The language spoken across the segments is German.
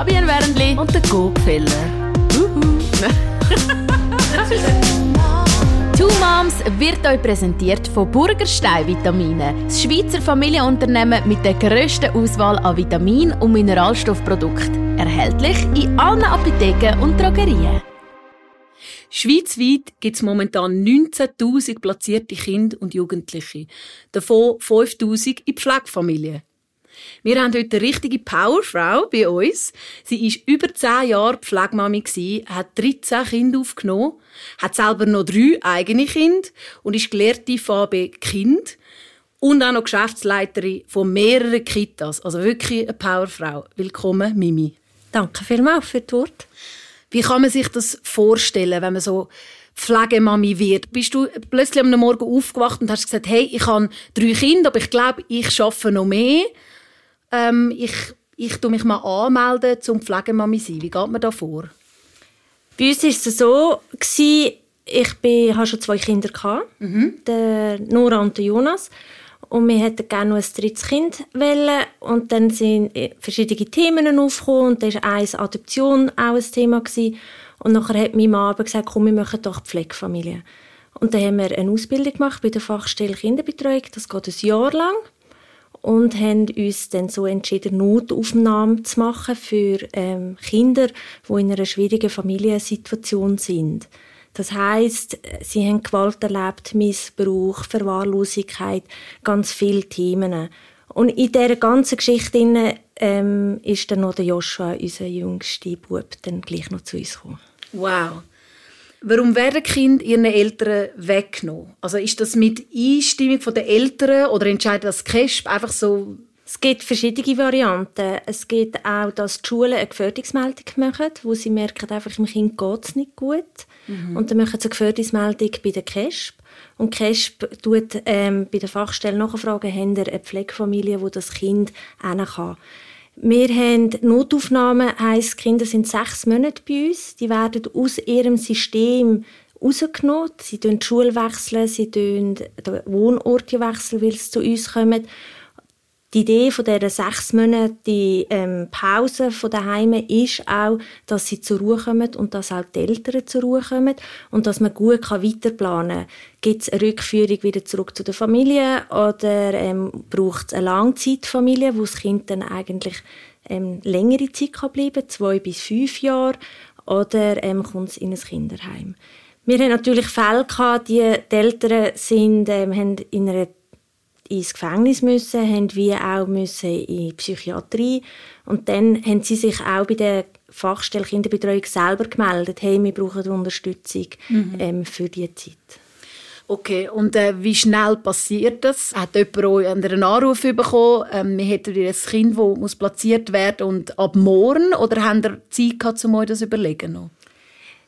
Fabian Wernli und der Gopfeller. Two Moms wird euch präsentiert von Burgerstein Vitamine, das Schweizer Familienunternehmen mit der grössten Auswahl an Vitamin- und Mineralstoffprodukten. Erhältlich in allen Apotheken und Drogerien. Schweizweit gibt es momentan 19.000 platzierte Kinder und Jugendliche, davon 5.000 in Pflegefamilien. Wir haben heute eine richtige Powerfrau bei uns. Sie ist über 10 Jahre Pflegemami hat 13 Kinder aufgenommen, hat selber noch drei eigene Kinder und ist gelehrte VB Kind und auch noch Geschäftsleiterin von mehreren Kitas. Also wirklich eine Powerfrau. Willkommen, Mimi. Danke vielmals für das Wort. Wie kann man sich das vorstellen, wenn man so Pflegemami wird? Bist du plötzlich am Morgen aufgewacht und hast gesagt, hey, ich habe drei Kinder, aber ich glaube, ich schaffe noch mehr. Ähm, ich, ich tue mich mal anmelden zum Pflegemami sein. Wie geht man da vor? Bei uns war es so, ich bin, hatte schon zwei Kinder, mhm. der Nora und der Jonas. Und wir hätten gerne noch ein drittes Kind wollen. Und dann sind verschiedene Themen aufgekommen. Und da war eins Adoption auch ein Thema. Gewesen. Und nachher hat mein Mann gesagt, komm, wir machen doch Pflegefamilie. Und dann haben wir eine Ausbildung gemacht bei der Fachstelle Kinderbetreuung. Das geht ein Jahr lang und haben uns dann so entschieden, Notaufnahmen zu machen für ähm, Kinder, die in einer schwierigen Familiensituation sind. Das heißt, sie haben Gewalt erlebt, Missbrauch, Verwahrlosigkeit, ganz viele Themen. Und in dieser ganzen Geschichte ähm, ist dann noch der Joshua, unser jüngster Bub, dann gleich noch zu uns gekommen. Wow. Warum werden Kinder ihren Eltern weggenommen? Also ist das mit Einstimmung der Eltern oder entscheidet das CASP einfach so? Es gibt verschiedene Varianten. Es gibt auch, dass die Schulen eine Gefährdungsmeldung machen, wo sie merken, einfach im Kind geht es nicht gut. Mhm. Und dann machen sie eine Gefährdungsmeldung bei der CASP. Und CASP tut ähm, bei der Fachstelle nachfragen, haben eine Pflegefamilie, wo das Kind hin kann. Wir haben Notaufnahmen, heisst, Kinder sind sechs Monate bei uns. Die werden aus ihrem System rausgenommen. Sie wechseln die Schule, sie wechseln den Wohnort weil sie zu uns kommen. Die Idee von dieser sechs Monate ähm, Pause von daheim ist auch, dass sie zur Ruhe kommen und dass auch die Eltern zur Ruhe kommen und dass man gut weiterplanen kann. Gibt es eine Rückführung wieder zurück zu der Familie oder ähm, braucht es eine Langzeitfamilie, wo das Kind dann eigentlich ähm, längere Zeit kann bleiben zwei bis fünf Jahre oder ähm, kommt es in ein Kinderheim. Wir haben natürlich Fälle gehabt, die, die Eltern sind, ähm, haben in einer ins Gefängnis müssen, haben wir auch müssen in die Psychiatrie und dann haben sie sich auch bei der Fachstelle Kinderbetreuung selber gemeldet, hey, wir brauchen Unterstützung mhm. ähm, für diese Zeit. Okay, und äh, wie schnell passiert das? Hat jemand euch einen Anruf bekommen, ähm, wir hätten ein Kind, das muss platziert werden und ab morgen? Oder haben ihr Zeit gehabt, um euch das zu überlegen? Noch?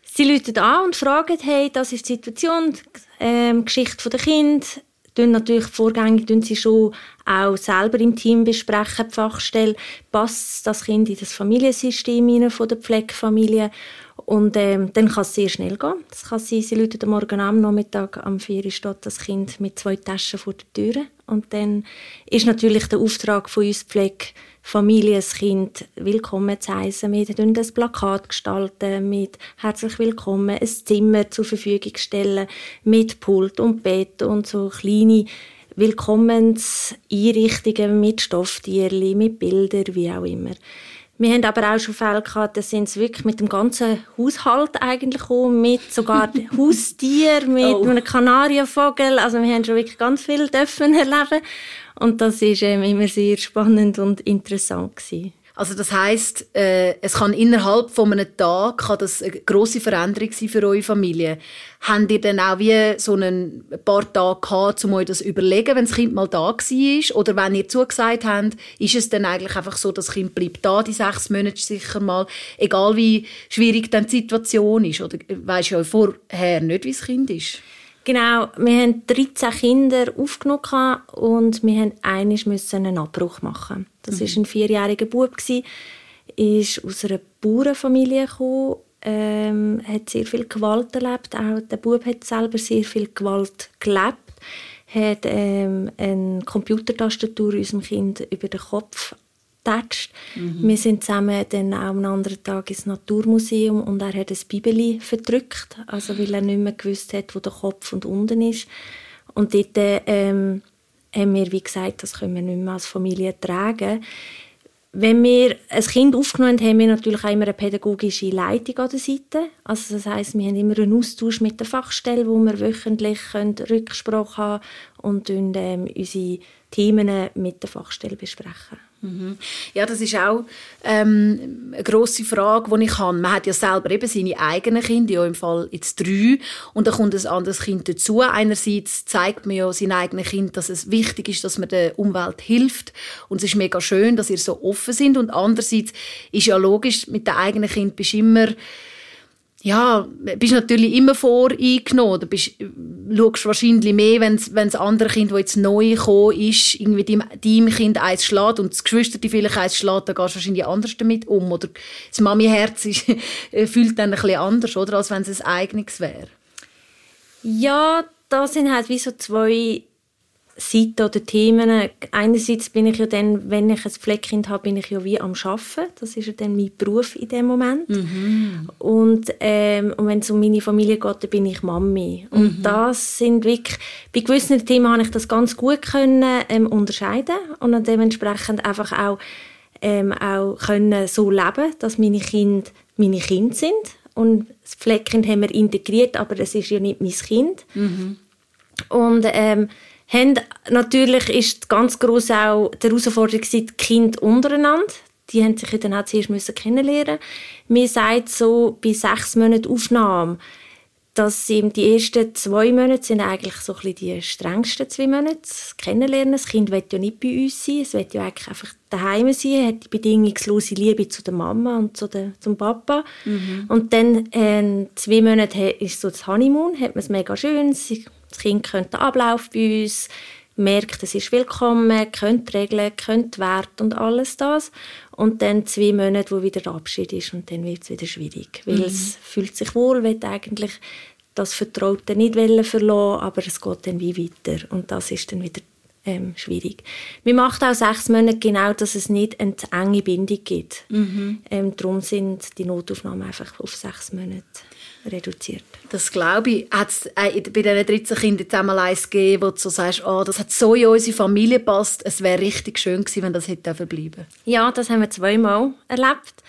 Sie rufen an und fragen, hey, das ist die Situation, die ähm, Geschichte der Kind, tun natürlich vorgängig tun sie schon auch selber im Team besprechen, die Fachstelle, passt das Kind in das Familiensystem von der Pflegefamilie und ähm, dann kann es sehr schnell gehen. Das kann sein, sie läuten morgen am Nachmittag am 4 Uhr steht das Kind mit zwei Taschen vor der Tür und dann ist natürlich der Auftrag von uns Pflege Familie, ein Kind willkommen zu heißen. Wir gestalten das Plakat gestalten mit herzlich willkommen, ein Zimmer zur Verfügung stellen mit Pult und Bett und so kleine Willkommenseinrichtungen mit Stofftierli, mit Bildern, wie auch immer. Wir haben aber auch schon Fälle gehabt, da sind sie wirklich mit dem ganzen Haushalt eigentlich gekommen, mit sogar Haustier, mit oh. einem Kanarienvogel. Also wir haben schon wirklich ganz viel dürfen erleben. Und das ist ähm, immer sehr spannend und interessant gewesen. Also das heißt, äh, es kann innerhalb von einem Tag kann das eine grosse Veränderung sein für eure Familie. Habt ihr dann auch wie so einen paar Tage gehabt, um euch das zu überlegen, wenn das Kind mal da war? Oder wenn ihr zugesagt habt, ist es dann eigentlich einfach so, das Kind bleibt da die sechs Monate sicher mal, egal wie schwierig dann die Situation ist? Oder weisst du ja vorher nicht, wie das Kind ist? Genau, wir haben 13 Kinder aufgenommen und wir mussten einen Abbruch machen. Das war mhm. ein vierjähriger Bub, ist aus einer Bauernfamilie gekommen, ähm, hat sehr viel Gewalt erlebt. Auch der Bub hat selber sehr viel Gewalt gelebt, hat ähm, eine Computertastatur unserem Kind über den Kopf getatscht. Mhm. Wir sind zusammen dann auch am anderen Tag ins Naturmuseum und er hat ein Bibeli verdrückt, also weil er nicht mehr gewusst hat, wo der Kopf und unten ist. Und dort ähm, haben wir, wie gesagt, das können wir nicht mehr als Familie tragen. Wenn wir ein Kind aufgenommen haben, haben wir natürlich auch immer eine pädagogische Leitung an der Seite. Also das heißt, wir haben immer einen Austausch mit der Fachstelle, wo wir wöchentlich Rücksprache haben und ähm, unsere Themen mit der Fachstelle besprechen. Mhm. Ja, das ist auch ähm, eine grosse Frage, die ich habe. Man hat ja selber eben seine eigenen Kinder, ja im Fall jetzt drei, und dann kommt ein anderes Kind dazu. Einerseits zeigt man ja seinem eigenen Kind, dass es wichtig ist, dass man der Umwelt hilft, und es ist mega schön, dass ihr so offen sind. Und andererseits ist ja logisch, mit dem eigenen Kind bist du immer ja, bist natürlich immer voreingenommen. Du bist, schaust wahrscheinlich mehr, wenn das andere Kind, das jetzt neu gekommen ist, irgendwie deinem, deinem Kind eins schlägt und das Geschwister die vielleicht eins schlägt, dann gehst du wahrscheinlich anders damit um. Oder das Mami-Herz fühlt dann ein bisschen anders, oder, als wenn es ein eigenes wäre. Ja, da sind halt wie so zwei Seiten oder Themen. Einerseits bin ich ja dann, wenn ich ein Pflegekind habe, bin ich ja wie am Arbeiten. Das ist ja dann mein Beruf in dem Moment. Mhm. Und, ähm, und wenn es um meine Familie geht, dann bin ich Mami. Und mhm. das sind wirklich, bei gewissen Themen habe ich das ganz gut können, ähm, unterscheiden und dann dementsprechend einfach auch, ähm, auch können so leben, dass meine Kinder meine Kinder sind. Und das Pflegekind haben wir integriert, aber es ist ja nicht mein Kind. Mhm. Und ähm, haben, natürlich ist ganz groß auch die Herausforderung die Kinder untereinander. Die haben sich dann auch zuerst müssen kennenlernen. Mir sagt so bei sechs Monaten Aufnahme, dass die ersten zwei Monate sind eigentlich so ein die strengsten zwei Monate das kennenlernen. Das Kind will ja nicht bei uns sein, es will ja eigentlich einfach daheim sein, hat die bedingungslose Liebe zu der Mama und zu der, zum Papa. Mhm. Und dann äh, zwei Monate ist so das Honeymoon, hat man es mega schön, sie das Kind kennt den Ablauf bei uns, merkt, es ist willkommen, kennt Regeln, kennt Wert und alles das. Und dann zwei Monate, wo wieder der Abschied ist und dann wird es wieder schwierig. Weil mhm. es fühlt sich wohl, will eigentlich das Vertraute nicht verlassen, aber es geht dann wie weiter. Und das ist dann wieder ähm, schwierig. Wir machen auch sechs Monate genau, dass es nicht eine enge Bindung gibt. Mhm. Ähm, darum sind die Notaufnahmen einfach auf sechs Monate reduziert. Das glaube ich. Hat es bei diesen 13 Kindern jetzt einmal eins gegeben, wo du so sagst, oh, das hat so in unsere Familie gepasst, es wäre richtig schön gewesen, wenn das hätte bleiben Ja, das haben wir zweimal erlebt.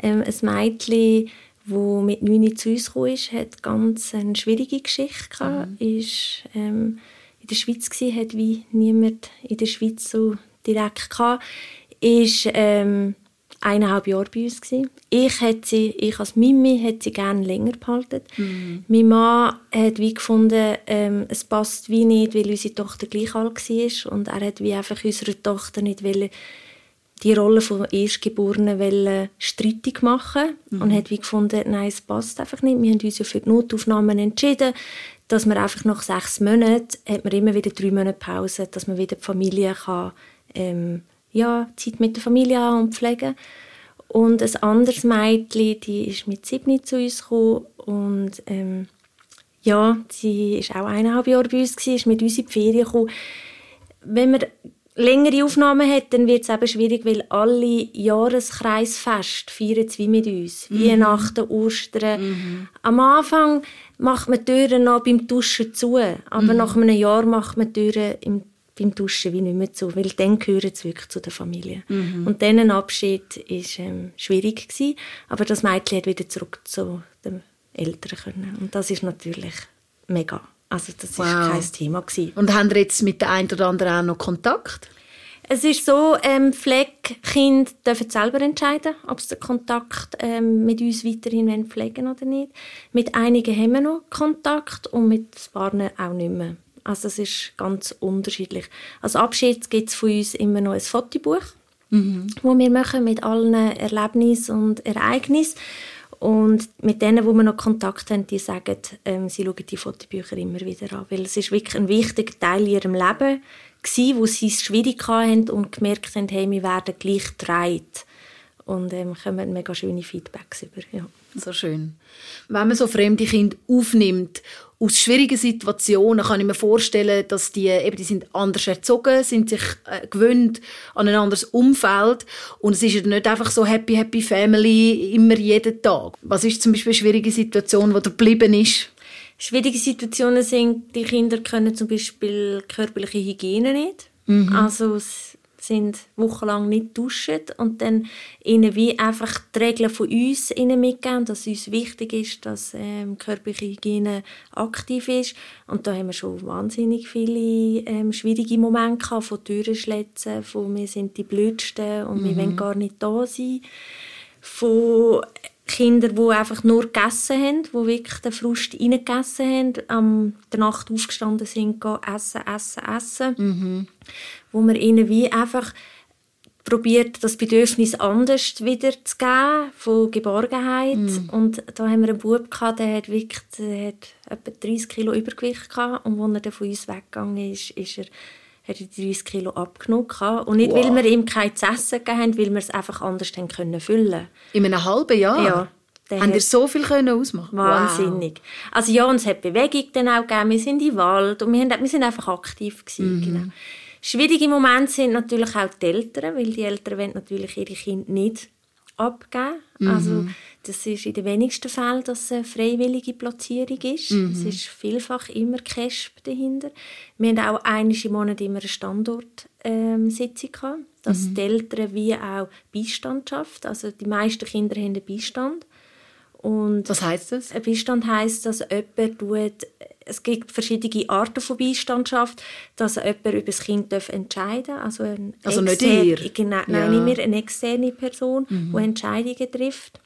Ähm, ein Mädchen, das mit 9 zu uns kam, hat ganz eine schwierige Geschichte gehabt. Mhm. Ist, ähm, in der Schweiz gewesen, hat wie niemand in der Schweiz so direkt gehabt. Ist ähm, eineinhalb Jahre bei uns gewesen. Ich hätte sie, ich als Mimi hätte sie gerne länger behalten. Mhm. Mein Mann hat wie gefunden, ähm, es passt wie nicht, weil unsere Tochter gleich alt war und er hat wie einfach unserer Tochter nicht wollen, die Rolle von Erstgeborenen wollen streitig machen mhm. und hat wie gefunden, nein, es passt einfach nicht. Wir haben uns ja für die Notaufnahmen entschieden, dass man einfach nach sechs Monaten hat man immer wieder drei Monate Pause, dass man wieder die Familie kann ähm, ja, Zeit mit der Familie haben und pflegen. Und ein anderes Mädchen, die ist mit sieben zu uns gekommen und ähm, ja, sie ist auch eineinhalb Jahre bei uns gewesen, ist mit uns in die Ferien gekommen. Wenn man längere Aufnahmen hat, dann wird es eben schwierig, weil alle Jahreskreisfest feiern wie mit uns. Mhm. Weihnachten, Ostern. Mhm. Am Anfang macht man die Türen noch beim Duschen zu, aber mhm. nach einem Jahr macht man die Türen im beim Duschen wie nicht mehr zu, weil dann gehören sie wirklich zu der Familie. Mhm. Und dann ein Abschied war ähm, schwierig gewesen, aber das Mädchen hat wieder zurück zu den Eltern können und das ist natürlich mega. Also das wow. kein Thema gewesen. Und haben Sie jetzt mit der einen oder anderen auch noch Kontakt? Es ist so, ähm, Pflegekinder dürfen selber entscheiden, ob sie den Kontakt ähm, mit uns weiterhin pflegen oder nicht. Mit einigen haben wir noch Kontakt und mit ein paar auch nicht mehr. Also es ist ganz unterschiedlich. Als Abschied gibt es von uns immer noch ein Fotobuch, mhm. wo wir machen mit allen Erlebnissen und Ereignissen. Und mit denen, wo wir noch Kontakt haben, die sagen, ähm, sie schauen die Fotobücher immer wieder an. Weil es ist wirklich ein wichtiger Teil in ihrem Leben gewesen, wo sie es schwierig hatten und gemerkt haben, hey, wir werden gleich getragen. Und ähm, kommen mega schöne Feedbacks über. Ja. So schön. Wenn man so fremde Kinder aufnimmt, aus schwierigen Situationen, kann ich mir vorstellen, dass die, eben, die sind anders erzogen, sind sich äh, gewöhnt an ein anderes Umfeld und es ist ja nicht einfach so happy, happy family immer jeden Tag. Was ist zum Beispiel eine schwierige Situation, die geblieben ist? Schwierige Situationen sind, die Kinder können zum Beispiel körperliche Hygiene nicht. Mhm. Also sind wochenlang nicht duschen und dann ihnen wie einfach die Regeln von uns ihnen mitgeben, dass uns wichtig ist, dass ähm, körperliche Hygiene aktiv ist. Und da haben wir schon wahnsinnig viele ähm, schwierige Momente gehabt, von Türen schletzen, von wir sind die Blödsten und mhm. wir wollen gar nicht da sein, von Kinder, die einfach nur gegessen haben, die wirklich den Frust reingegessen haben, am der Nacht aufgestanden sind, essen, essen, essen. Mhm. Wo man ihnen wie einfach probiert, das Bedürfnis anders wieder zu geben, von Geborgenheit. Mhm. Und da haben wir einen Bub gehabt, der hat wirklich der hat etwa 30 Kilo Übergewicht gehabt. Und als er dann von uns weggegangen ist, ist er hat er 30 Kilo abgenommen. Und nicht, wow. weil wir ihm kein zu essen gegeben haben, weil wir es einfach anders haben können füllen In einem halben Jahr? Ja. Haben ihr so viel können ausmachen? Wahnsinnig. Wow. Also ja, und es hat Bewegung dann auch gegeben. Wir sind im Wald und wir, haben, wir sind einfach aktiv gewesen. Mhm. Genau. Schwierige Momente sind natürlich auch die Eltern, weil die Eltern wollen natürlich ihre Kinder nicht abgeben. Mhm. Also das ist in den wenigsten Fällen, dass es eine freiwillige Platzierung ist. Mhm. Es ist vielfach immer CASP dahinter. Wir haben auch einmal im Monat immer eine Standortsitzung gehabt, dass mhm. die Eltern wie auch Beistand schafft. Also die meisten Kinder haben einen Beistand. Und Was heißt das? Ein Beistand heißt, dass jemand tut, es gibt verschiedene Arten von Beistandschaft, dass jemand über das Kind entscheiden darf. Also, ein also nicht ihr? Genau, nein, ja. nicht mehr eine externe Person, mhm. die Entscheidungen trifft.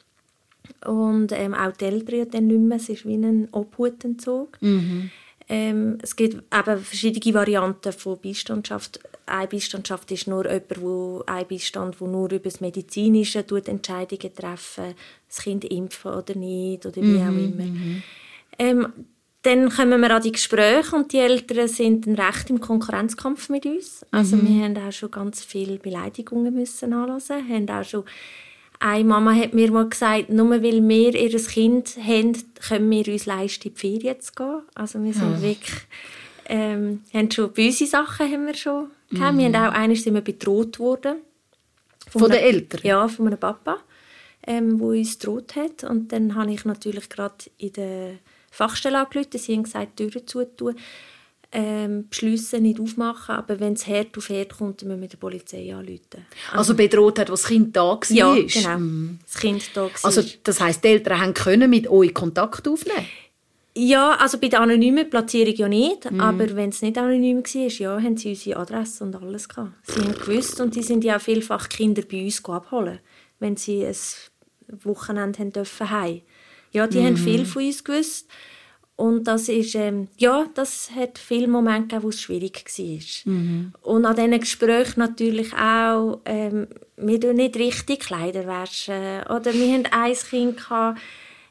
Und ähm, auch die Eltern dann nicht mehr. Es ist wie ein Obhutentzug. Mhm. Ähm, es gibt eben verschiedene Varianten von Beistandschaft. Eine Beistandschaft ist nur jemand, wo, ein Beistand, der nur über das Medizinische Entscheidungen treffen das Kind impfen oder nicht, oder wie mhm. auch immer. Mhm. Ähm, dann kommen wir an die Gespräche und die Eltern sind dann recht im Konkurrenzkampf mit uns. Also mhm. wir haben auch schon ganz viele Beleidigungen müssen anlassen, haben auch schon eine Mama hat mir mal gesagt, nur weil wir ihr Kind haben, können wir uns leisten, in die Ferien zu gehen. Also wir sind ja. wirklich, ähm, haben schon böse Sachen haben wir schon gehabt. Mhm. Wir haben auch einmal sind wir bedroht worden. Von, von den Eltern? Ja, von meinem Papa, ähm, wo uns bedroht hat. Und dann habe ich natürlich gerade in der Fachstelle angerufen. Sie haben gesagt, Türen zutun ähm, beschliessen, nicht aufmachen. Aber wenn es hart auf hart kommt, müssen wir der Polizei anrufen. Also bedroht hat, was das Kind da war? Ja, genau. Mhm. Das Kind da war. Also das heisst, die Eltern haben können mit euch Kontakt aufnehmen ja, also bei der anonymen Platzierung ja nicht, mm. aber wenn es nicht anonym war, ja, haben sie unsere Adresse und alles gehabt. Sie haben gewusst und die sind ja auch vielfach Kinder bei uns abholen, wenn sie ein Wochenende haben dürfen heim. Ja, die mm. haben viel von uns gewusst und das ist, ähm, ja, das hat viele Momente gegeben, wo es schwierig war. Mhm. Und an diesen Gesprächen natürlich auch, ähm, wir tun nicht richtig Kleider waschen. Oder wir hatten ein Kind, gehabt,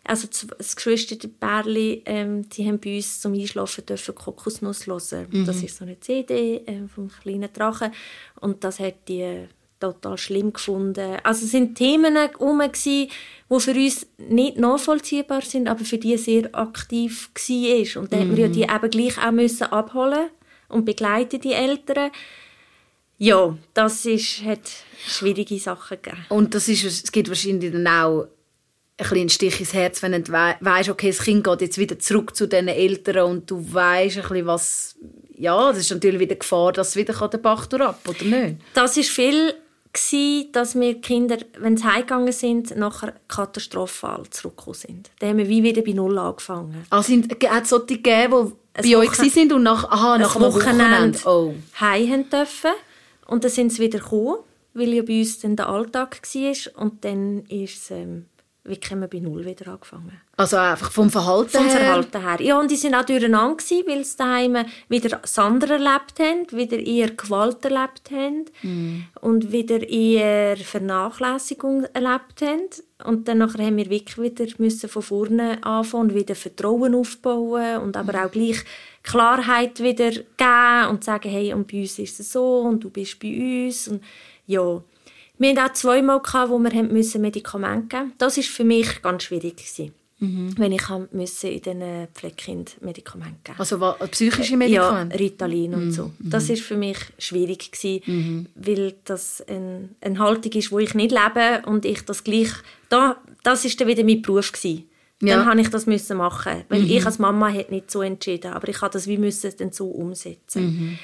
also das geschwisterte Bärli, ähm, die haben bei uns zum Einschlafen dürfen Kokosnuss hören. Mhm. Das ist so eine CD äh, vom kleinen Drachen. Und das hat die total schlimm gefunden. Also es sind Themen herum, die für uns nicht nachvollziehbar sind, aber für die sehr aktiv war. Und dann mhm. wir die eben gleich auch müssen abholen und begleiten die Eltern. Ja, das ist, hat schwierige Sachen gegeben. Und das ist, es gibt wahrscheinlich dann auch ein Stich ins Herz, wenn du weißt, okay, das Kind geht jetzt wieder zurück zu den Eltern und du weißt ein bisschen, was ja, das ist natürlich wieder Gefahr, dass es wieder den Bach ab oder nicht? Das ist viel gewesen, dass wir Kinder, wenn sie heimgegangen sind, nachher katastrophal zurückgekommen sind. Dann haben wir wie wieder bei Null angefangen. Also hat es solche gegeben, die bei euch sind und nach, aha, nach einem Wochenende, Wochenende oh. heim dürfen. Und dann sind sie wieder gekommen, weil ja bei uns dann der Alltag war. Und dann ist es ähm, wie haben wir bei Null wieder angefangen. Also einfach vom Verhalten vom her? Vom Verhalten her. Ja, und die sind auch durcheinander gewesen, weil sie daheim wieder das andere erlebt haben, wieder eher Gewalt erlebt haben mm. und wieder eher Vernachlässigung erlebt haben. Und dann nachher haben wir wirklich wieder müssen von vorne anfangen und wieder Vertrauen aufbauen und aber mm. auch gleich Klarheit wieder geben und sagen, hey, und bei uns ist es so und du bist bei uns und ja, Wir hatten auch zweimal, gehabt, wo wir müssen Medikamente geben mussten. Das war für mich ganz schwierig. Gewesen. Mhm. Wenn ich müssen in den Pflegekind Medikamente geben Also was, psychische Medikamente? Ja, Ritalin und mhm. so. Das war für mich schwierig, gewesen, mhm. weil das eine, eine Haltung ist, wo ich nicht lebe und ich das gleich... Da, das war dann wieder mein Beruf. Gewesen. Ja. Dann habe ich das müssen machen, weil mhm. ich als Mama hätte nicht so entschieden, aber ich habe das wie müssen dann so umsetzen.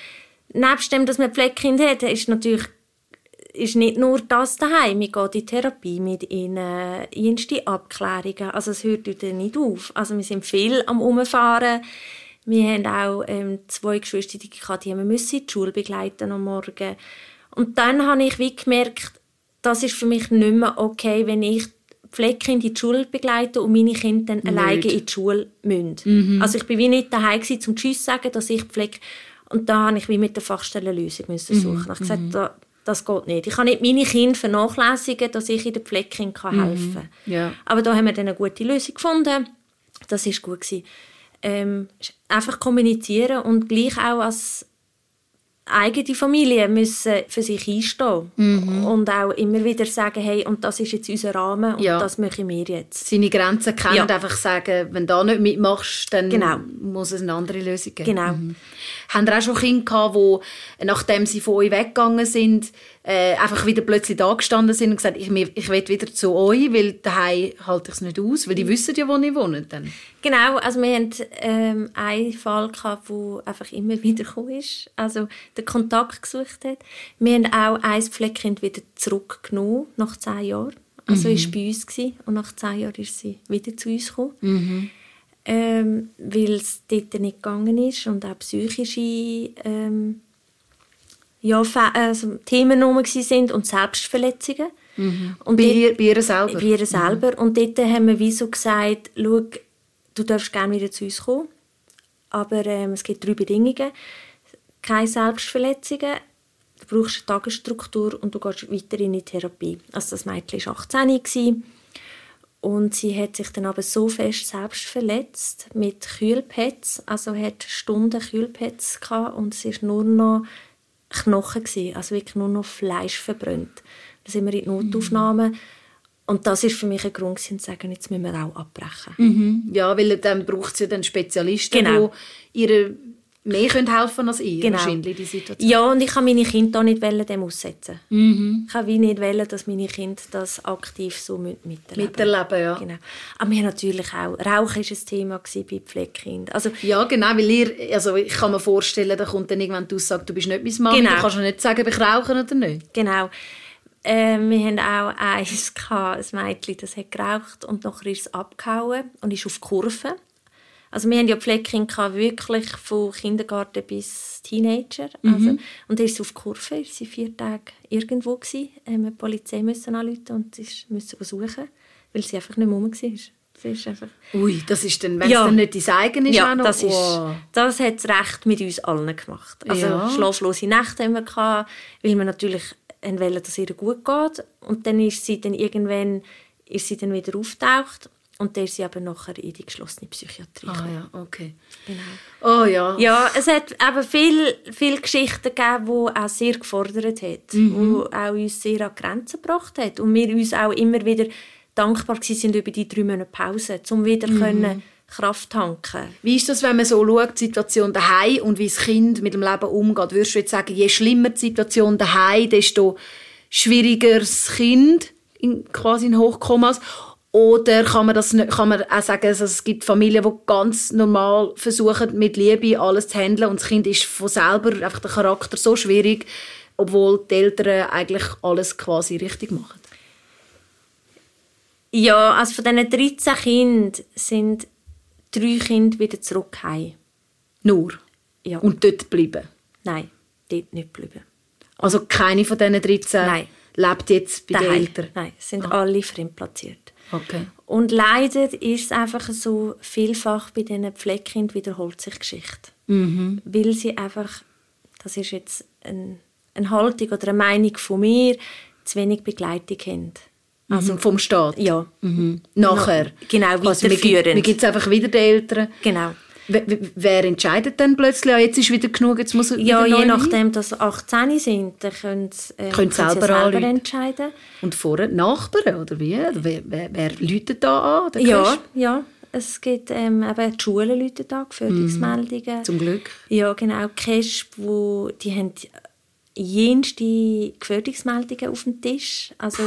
Mhm. Nebst dem, dass man Pflegekind hat, ist natürlich ist nicht nur das daheim. Wir gehen in Therapie mit ihnen, jenste Abklärungen. Also es hört dann nicht auf. Also wir sind viel am Umfahren. Wir haben auch ähm, zwei Geschwister, die, die haben müssen die Schule begleiten am Morgen. Und dann habe ich wie gemerkt, das ist für mich nicht mehr okay, wenn ich Pflegekind in die Schule begleite und meine Kinder dann nicht. alleine in die Schule müssen. Mhm. Also ich bin wie nicht daheim gewesen, zum Tschüss sagen, dass ich Pflege und da habe ich wie mit der Fachstelle eine Lösung müssen suchen. Mhm. Ich habe gesagt, mhm. da, das geht nicht. Ich kann nicht meine Kinder vernachlässigen, dass ich in der Pflegekind helfen kann. Mhm. Ja. Aber da haben wir dann eine gute Lösung gefunden. Das ist gut gewesen. Ähm, einfach kommunizieren und gleich auch als eigene Familie müssen für sich einstehen mhm. und auch immer wieder sagen, hey, und das ist jetzt unser Rahmen und ja. das möchten wir jetzt. Seine Grenzen kennen ja. und einfach sagen, wenn du da nicht mitmachst, dann genau. muss es eine andere Lösung geben. Genau. Mhm. Haben ihr auch schon Kinder gehabt, die, nachdem sie von euch weggegangen sind, äh, einfach wieder plötzlich da gestanden sind und gesagt, ich, ich will wieder zu euch, weil daheim halte ich es nicht aus, weil die wissen ja, wo ich wohne dann. Genau, also wir hatten ähm, einen Fall, gehabt, der einfach immer wieder gekommen ist, also den Kontakt gesucht hat. Wir haben auch ein Pflegekind wieder zurückgenommen, nach zehn Jahren. Also mhm. war bei uns gewesen, und nach zehn Jahren ist sie wieder zu uns gekommen. Mhm. Ähm, weil es dort nicht gegangen ist und auch psychische ähm, ja, also Themen sind und Selbstverletzungen. Mhm. Und bei, ihr, bei ihr selber? Bei ihr selber. Mhm. Und dort haben wir wie so gesagt, schau, du darfst gerne wieder zu uns kommen, aber ähm, es gibt drei Bedingungen. Keine Selbstverletzungen, du brauchst eine Tagesstruktur und du gehst weiter in die Therapie. Also das Mädchen war 18 gewesen, und sie hat sich dann aber so fest selbst verletzt mit Kühlpads, also hat Stunden Kühlpads gehabt und es ist nur noch Knochen gewesen, also wirklich nur noch Fleisch verbrannt. Da sind wir in die Notaufnahme. Mhm. Und das ist für mich ein Grund, zu sagen, jetzt müssen wir auch abbrechen. Mhm. Ja, weil dann braucht es ja dann Spezialisten, genau. die ihre mehr können helfen als ihr genau. wahrscheinlich die Situation. Ja, und ich kann meine Kinder auch nicht dem aussetzen. Mhm. Ich kann wie nicht wollen, dass meine Kinder das aktiv so miterleben. Miterleben, ja. Genau. Aber wir natürlich auch, Rauchen war ein Thema bei Pflegekindern. Also, ja, genau, weil ihr, also ich kann mir vorstellen, da kommt dann irgendwann die Aussage, du bist nicht meine Mama, genau. du kannst ja nicht sagen, ob ich rauche oder nicht. Genau. Äh, wir hatten auch eins, ein Mädchen, das hat geraucht und nachher ist es abgehauen und ist auf Kurve. Also wir haben ja Pflegekinder wirklich von Kindergarten bis Teenager. Mhm. Also, und er ist auf Kurve, ist sie vier Tage irgendwo gewesen. Haben die Polizei müssen anrufen und sie musste suchen, weil sie einfach nicht mehr rum war. Das ist einfach... Ui, das ist dann, wenn ja. es dann nicht dein eigen ist, ja, das, ist, oh. das hat es recht mit uns allen gemacht. Also ja. schlaflose Nächte haben wir gehabt, weil wir natürlich wollen, dass es ihr gut geht. Und dann ist sie dann irgendwann ist sie dann wieder auftaucht und der ist sie aber nachher in die geschlossene Psychiatrie. Ah ja, okay. Genau. Oh ja. Ja, es hat eben viele viel Geschichten gegeben, die auch sehr gefordert hat, mhm. die auch uns sehr an Grenzen gebracht hat und wir uns auch immer wieder dankbar sind über die drei Monate Pause, um wieder mhm. können Kraft tanken. Wie ist das, wenn man so schaut, die Situation daheim und wie das Kind mit dem Leben umgeht? Würdest du jetzt sagen, je schlimmer die Situation daheim, desto schwieriger das Kind in, quasi in Hochkommas? Oder kann man, das, kann man auch sagen, also es gibt Familien, die ganz normal versuchen, mit Liebe alles zu handeln und das Kind ist von selber einfach der Charakter so schwierig, obwohl die Eltern eigentlich alles quasi richtig machen? Ja, also von diesen 13 Kindern sind drei Kinder wieder zurück heim. Nur? Ja. Und dort bleiben? Nein, dort nicht bleiben. Also keine von diesen 13 Nein. lebt jetzt bei Daheim. den Eltern? Nein, sind ah. alle fremdplatziert. Okay. Und leider ist es einfach so, vielfach bei diesen Pflegekindern wiederholt sich Geschichte. Mhm. Weil sie einfach, das ist jetzt ein, eine Haltung oder eine Meinung von mir, zu wenig Begleitung haben. Mhm. Also vom Staat? Ja. Mhm. Nachher? Genau, weiterführen. Mir gibt es einfach wieder die Eltern? Genau. Wer entscheidet dann plötzlich, ja, jetzt ist wieder genug, jetzt muss Ja, je nachdem, dass sie 18 sind, dann können sie, äh, können selber, selber entscheiden. Und vorher Nachbarn, oder wie? Wer, wer, wer läutet da an? Ja, ja. Es gibt ähm, eben die Schulen läuten da, Gefährdungsmeldungen. Mm, zum Glück. Ja, genau. KESP, wo, die haben jenste Gefährdungsmeldungen auf dem Tisch. Also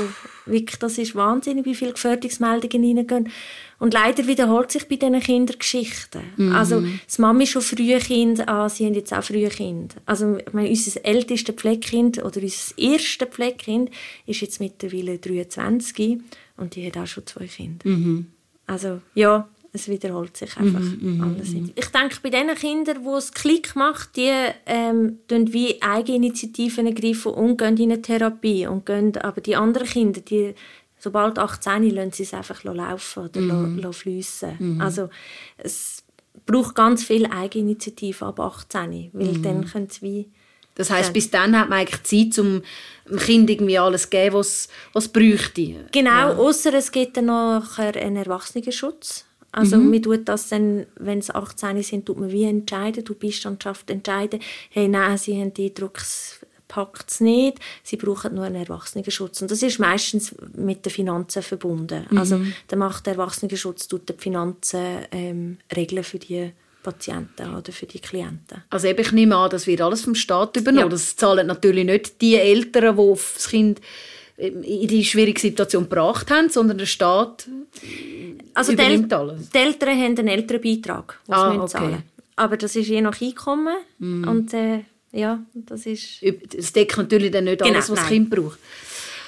wirklich, das ist wahnsinnig, wie viele Gefährdungsmeldungen reingehen. Und leider wiederholt sich bei diesen Kindergeschichten. Mhm. Also das Mami schon frühe Kind, ah, sie haben jetzt auch frühe Kind. Also ich meine, unser ältestes Pflegekind oder unser erstes Pflegekind ist jetzt mittlerweile 23 und die hat auch schon zwei Kinder. Mhm. Also ja, es wiederholt sich einfach mm, alles. Mm, ich denke, bei den Kindern, wo es Klick macht, die ähm, wie Eigeninitiativen ergreifen und gehen in eine Therapie. Und gehen, aber die anderen Kinder, die, sobald 18 lassen sie es einfach laufen oder mm. fließen. Mm. Also es braucht ganz viel Eigeninitiative ab 18, weil mm. dann können sie wie das heißt, bis dann hat man eigentlich Zeit, um dem Kind irgendwie alles zu geben, was es bräuchte. Genau, ja. außer es gibt dann nachher einen Erwachsenenschutz. Also mhm. man tut das dann, wenn sie 18 sind, tut man wie entscheiden, du bist Beistandschaft entscheiden, hey, nein, sie haben die Drucks packt es nicht, sie brauchen nur einen Erwachsenenschutz. Und das ist meistens mit den Finanzen verbunden. Mhm. Also dann macht der Erwachsenenschutz tut die Finanzen ähm, regeln für die Patienten oder für die Klienten. Also eben, ich nehme an, das wird alles vom Staat übernommen. Ja. Das zahlen natürlich nicht die Eltern, die das Kind in die schwierige Situation gebracht haben, sondern der Staat also übernimmt die, alles. Die Eltern haben einen Elternbeitrag, den ah, sie okay. zahlen Aber das ist je nach Einkommen mm. und äh, ja, das ist... Es deckt natürlich dann nicht genau, alles, was nein. das Kind braucht.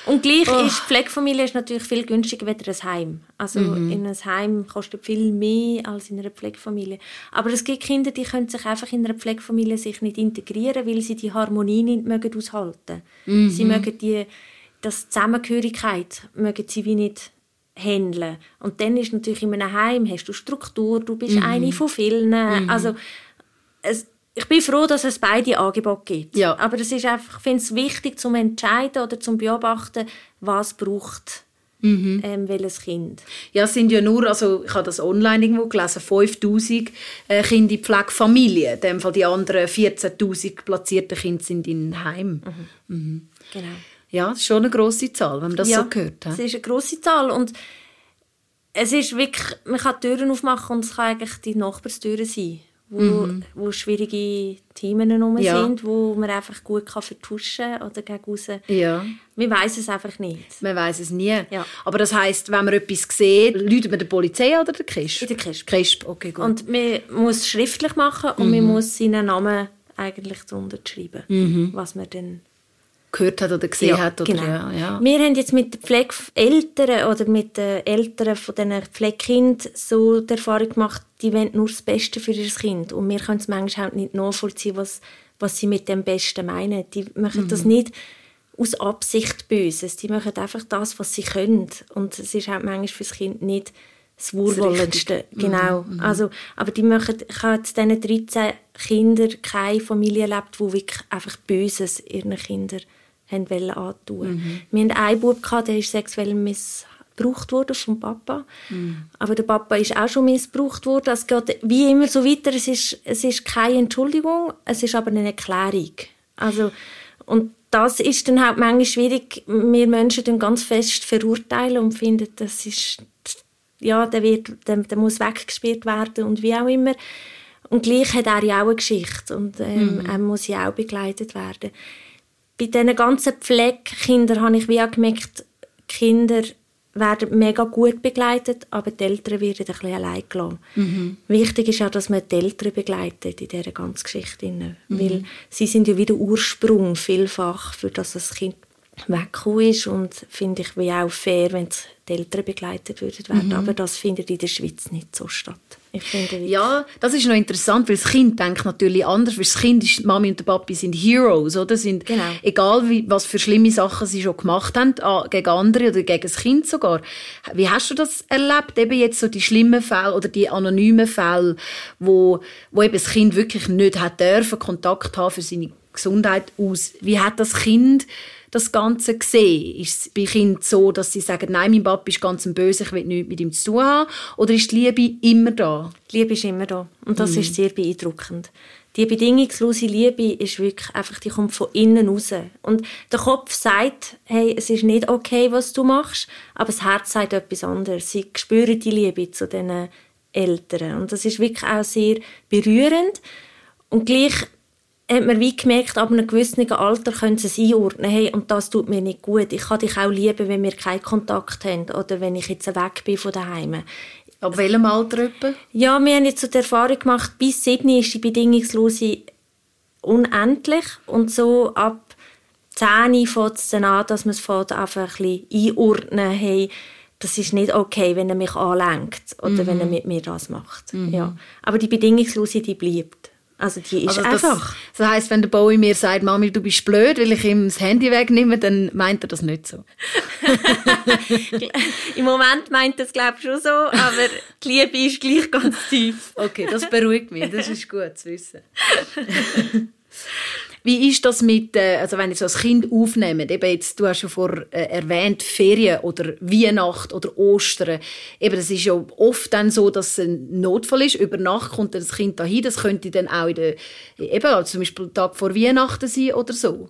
Und gleich oh. ist die Pflegefamilie ist natürlich viel günstiger als ein Heim. Also mhm. in einem Heim kostet viel mehr als in einer Pflegefamilie. Aber es gibt Kinder, die können sich einfach in einer Pflegefamilie sich nicht integrieren, weil sie die Harmonie nicht mögen aushalten. Mhm. Sie mögen die das Zusammengehörigkeit mögen sie wie nicht handeln. Und dann ist natürlich in einem Heim, hast du Struktur, du bist mhm. eine von vielen. Mhm. Also es, ich bin froh, dass es beide Angebote gibt. Ja. Aber es ist einfach, ich finde es wichtig zum Entscheiden oder zum Beobachten, was braucht mhm. ähm, welches Kind. Ja, es sind ja nur, also ich habe das online irgendwo gelesen, 5000 äh, Kinder in Pflegefamilien. In dem Fall die anderen 14.000 platzierten Kinder sind in Heim. Mhm. Mhm. Genau. Ja, das ist schon eine grosse Zahl, wenn man das ja, so hört. es ist eine grosse Zahl und es ist wirklich, man kann Türen aufmachen und es kann eigentlich die Nachbarstüren sein, wo, mhm. wo schwierige Themen herum ja. sind, wo man einfach gut kann vertuschen oder gegen raus. Ja. Man weiß es einfach nicht. Man weiß es nie. Ja. Aber das heißt, wenn man etwas sieht, läutet man der Polizei oder der KISP? der KISP. KISP, okay, gut. Und man muss es schriftlich machen und mhm. man muss seinen Namen eigentlich darunter schreiben, mhm. was man dann gehört hat oder gesehen ja, hat. Oder, genau. Ja, ja. Wir haben jetzt mit den Pflegeeltern oder mit den Eltern von diesen Pflegekindern so die Erfahrung gemacht, die wollen nur das Beste für ihr Kind. Und wir können es manchmal halt nicht nachvollziehen, was, was sie mit dem Besten meinen. Die machen mhm. das nicht aus Absicht Böses. Die machen einfach das, was sie können. Und es ist halt manchmal für das Kind nicht das Wohlwollendste. Das genau. Mhm. Also, aber die machen, ich habe jetzt diesen 13 Kindern keine Familie erlebt, die wirklich einfach Böses ihren Kindern haben wollen antun. Mhm. Wir hatten einen Bub, der ist sexuell missbraucht wurde vom Papa. Mhm. Aber der Papa ist auch schon missbraucht worden. Es geht wie immer so weiter. Es ist, es ist keine Entschuldigung, es ist aber eine Erklärung. Also, und das ist dann halt manchmal schwierig. Wir Menschen dann ganz fest verurteilen und finden, das ist, ja, der, wird, der, der muss weggespielt werden und wie auch immer. Und gleich hat er ja auch eine Geschichte und ähm, mhm. er muss ja auch begleitet werden bei diesen ganzen Pflegekindern habe ich wie auch gemerkt, Kinder werden mega gut begleitet, aber die Eltern werden ein bisschen allein gelassen. Mhm. Wichtig ist auch, dass man die Eltern begleitet in dieser ganzen Geschichte. Mhm. Weil sie sind ja wieder Ursprung vielfach, für das das Kind weggekommen ist und finde ich wie auch fair, wenn die Eltern begleitet werden. Mhm. Aber das findet in der Schweiz nicht so statt. Ich finde, ja, das ist noch interessant, weil das Kind denkt natürlich anders. Weil das Kind ist, Mami und der Papi sind Heroes, oder? Sind, genau. Egal, wie, was für schlimme Sachen sie schon gemacht haben, gegen andere oder gegen das Kind sogar. Wie hast du das erlebt? Eben jetzt so die schlimmen Fälle oder die anonymen Fälle, wo, wo eben das Kind wirklich nicht hat dürfen, Kontakt haben für seine Gesundheit aus. Wie hat das Kind das Ganze sehen? Ist es bei Kindern so, dass sie sagen, nein, mein Papa ist ganz böse, ich will nichts mit ihm zu tun haben? Oder ist die Liebe immer da? Die Liebe ist immer da. Und das mhm. ist sehr beeindruckend. Die bedingungslose Liebe ist wirklich einfach, die kommt von innen raus. Und der Kopf sagt, hey, es ist nicht okay, was du machst, aber das Herz sagt etwas anderes. Sie spüren die Liebe zu diesen Eltern. Und das ist wirklich auch sehr berührend. Und gleich hat man wie gemerkt, ab einem gewissen Alter können sie es einordnen, hey, und das tut mir nicht gut. Ich kann dich auch lieben, wenn wir keinen Kontakt haben oder wenn ich jetzt weg bin von daheim. Ab welchem Alter etwa? Ja, wir haben jetzt so die Erfahrung gemacht, bis sieben ist die bedingungslose unendlich und so ab zehn fängt es dann an, dass man es einfach ein bisschen einordnen, hey, das ist nicht okay, wenn er mich anlenkt oder mhm. wenn er mit mir das macht. Mhm. Ja. Aber die bedingungslose, die bleibt. Also die ist also das, einfach. Das heisst, wenn der Bowie mir sagt, Mami, du bist blöd, weil ich ihm das Handy wegnehme, dann meint er das nicht so. Im Moment meint er es glaube ich schon so, aber die Liebe ist gleich ganz tief. Okay, das beruhigt mich. Das ist gut zu wissen. Wie ist das mit, äh, also wenn ich so als Kind aufnehme, eben jetzt, du hast schon vor äh, erwähnt, Ferien oder Weihnacht oder Ostern, eben das ist ja oft dann so, dass es ein Notfall ist, über Nacht kommt das Kind dahin, das könnte dann auch in der, eben also zum Beispiel Tag vor Weihnachten sein oder so.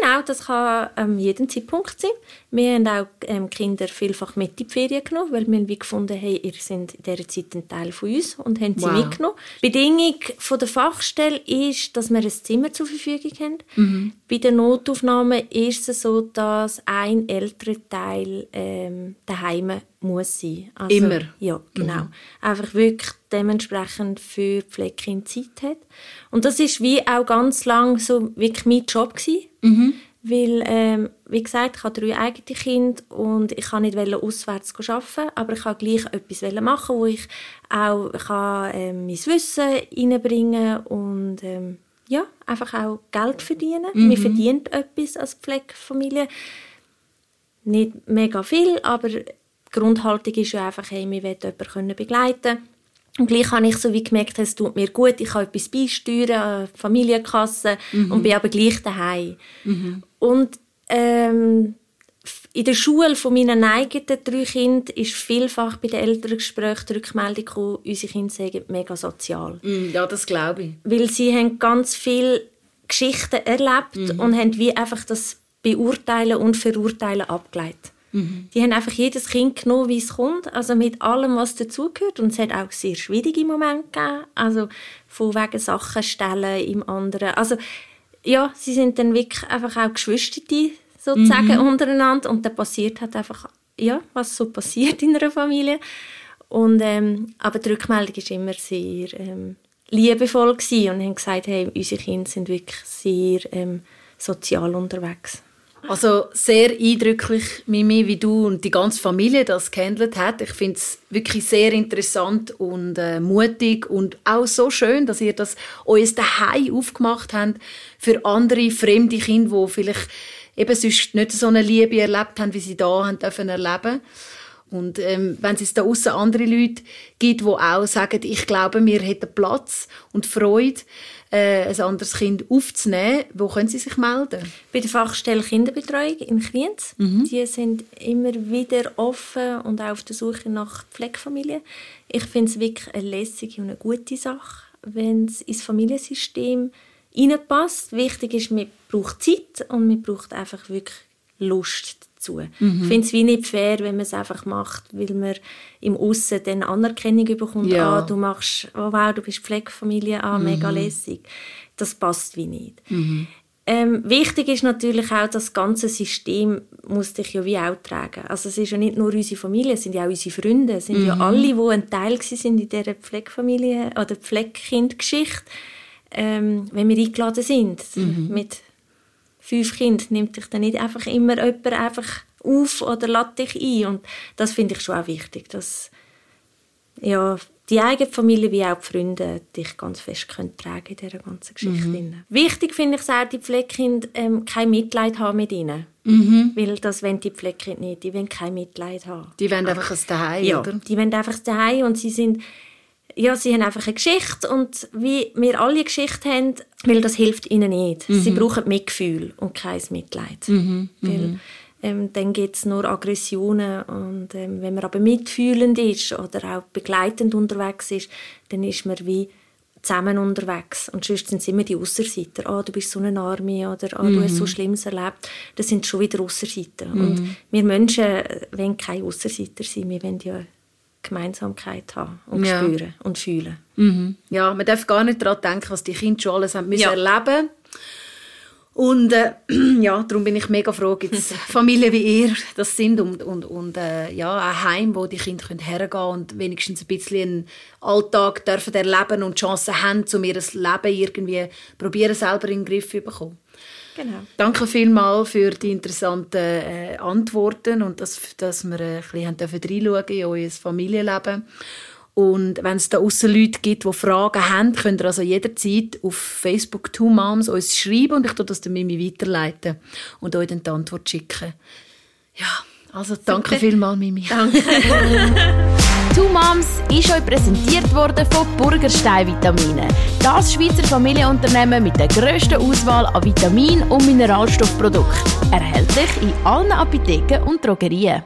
Genau, das kann ähm, jeden Zeitpunkt sein. Wir haben auch ähm, Kinder vielfach mit in die Ferien genommen, weil wir wie gefunden haben, ihr seid in dieser Zeit ein Teil von uns und haben sie wow. mitgenommen. Die Bedingung von der Fachstelle ist, dass wir ein Zimmer zur Verfügung haben. Mhm. Bei der Notaufnahme ist es so, dass ein älterer Teil ähm, daheim muss sein. Also, Immer? Ja, genau. Mhm. Einfach wirklich dementsprechend für Pflegekind Zeit hat. Und das ist wie auch ganz lang so wirklich mein Job gewesen. Mhm. Weil, ähm, wie gesagt, ich habe drei eigene Kinder und ich kann nicht auswärts arbeiten, aber ich kann gleich etwas machen, wo ich auch kann, ähm, mein Wissen reinbringen und ähm, ja, einfach auch Geld verdienen. Mhm. Man verdient etwas als Pflegefamilie. Nicht mega viel, aber die Grundhaltung ist ja einfach, hey, wir wollen jemanden begleiten und gleich habe ich so wie gemerkt, es tut mir gut, ich kann etwas beisteuern, Familienkasse mhm. und bin aber gleich daheim. Mhm. Und ähm, in der Schule von meinen eigenen drei Kindern ist vielfach bei den Elterngesprächen die Rückmeldung gekommen, unsere Kinder sind mega sozial. Mm, ja, das glaube ich. Weil sie haben ganz viele Geschichten erlebt mhm. und haben wie einfach das Beurteilen und Verurteilen abgeleitet. Mhm. Die haben einfach jedes Kind genommen, wie es kommt, also mit allem, was dazugehört. Und es hat auch sehr schwierige Momente gegeben, also von wegen Sachen stellen im anderen. Also ja, sie sind dann wirklich einfach auch Geschwister sozusagen mhm. untereinander und dann passiert halt einfach, ja, was so passiert in einer Familie. Und, ähm, aber die Rückmeldung war immer sehr ähm, liebevoll und haben gesagt, hey, unsere Kinder sind wirklich sehr ähm, sozial unterwegs. Also sehr eindrücklich, Mimi, wie du und die ganze Familie das gehandelt hat. Ich finde es wirklich sehr interessant und äh, mutig und auch so schön, dass ihr das euch daheim aufgemacht habt für andere fremde Kinder, die vielleicht eben sonst nicht so eine Liebe erlebt haben, wie sie da haben dürfen erleben. Und ähm, wenn es da außen andere Leute gibt, die auch sagen, ich glaube, wir hätten Platz und Freude, äh, ein anderes Kind aufzunehmen, wo können sie sich melden? Bei der Fachstelle Kinderbetreuung in Kriens. Mhm. Die sind immer wieder offen und auch auf der Suche nach Pflegefamilien. Ich finde es wirklich eine lässige und eine gute Sache, wenn es ins Familiensystem reinpasst. Wichtig ist, man braucht Zeit und man braucht einfach wirklich Lust dazu. Mhm. Ich finde es wie nicht fair, wenn man es einfach macht, weil man im Aussen dann Anerkennung bekommt. Ja. Ah, du machst, oh wow, du bist Pflegefamilie, ah, mhm. mega lässig. Das passt wie nicht. Mhm. Ähm, wichtig ist natürlich auch, das ganze System muss dich ja wie auch tragen. Also es ist ja nicht nur unsere Familie, es sind ja auch unsere Freunde, es sind mhm. ja alle, die ein Teil sind in dieser Pflegefamilie oder Pflegekindgeschichte, ähm, wenn wir eingeladen sind mhm. mit fünf Kindern, nimmt dich dann nicht einfach immer jemand einfach auf oder lädt dich ein. Und das finde ich schon auch wichtig, dass ja, die eigene Familie wie auch die Freunde dich ganz fest können tragen in dieser ganzen Geschichte. Mhm. Wichtig finde ich auch, die Pflegekinder ähm, kein Mitleid haben mit ihnen. Mhm. Weil das wollen die Pflegekinder nicht. Die wollen kein Mitleid haben. Die wollen einfach ein Daheim, ja, oder? die wollen einfach ein Daheim und sie sind ja, sie haben einfach eine Geschichte und wie wir alle eine Geschichte haben, weil das hilft ihnen nicht. Mhm. Sie brauchen Mitgefühl und kein Mitleid. Mhm. Weil, mhm. ähm, dann gibt es nur Aggressionen und ähm, wenn man aber mitfühlend ist oder auch begleitend unterwegs ist, dann ist man wie zusammen unterwegs. Und sonst sind es immer die Ausserseiter. «Ah, oh, du bist so eine Arme» oder «Ah, oh, du hast so mhm. Schlimmes erlebt». Das sind schon wieder Ausserseiter. Mhm. Und wir Menschen wollen keine Ausserseiter sein. Wir wollen ja Gemeinsamkeit haben und ja. spüren und fühlen. Mhm. Ja, man darf gar nicht daran denken, was die Kinder schon alles haben müssen ja. erleben und äh, ja, darum bin ich mega froh, gibt es Familien wie ihr das sind und, und, und äh, ja, ein Heim, wo die Kinder können hergehen und wenigstens ein bisschen einen Alltag dürfen erleben und Chancen haben, um ihr Leben irgendwie probieren selber in den Griff zu bekommen. Genau. Danke vielmals für die interessanten äh, Antworten und dass, dass wir äh, ein bisschen reinschauen in euer Familienleben. Und wenn es da außen Leute gibt, die Fragen haben, könnt ihr also jederzeit auf Facebook Two Moms uns schreiben und ich tue das dann Mimi weiterleiten und euch dann die Antwort schicken. Ja, also danke vielmals, Mimi. Danke. Two Moms ist euch präsentiert worden von Burgerstein Vitamine. Das Schweizer Familienunternehmen mit der grössten Auswahl an Vitamin- und Mineralstoffprodukten. Erhältlich in allen Apotheken und Drogerien.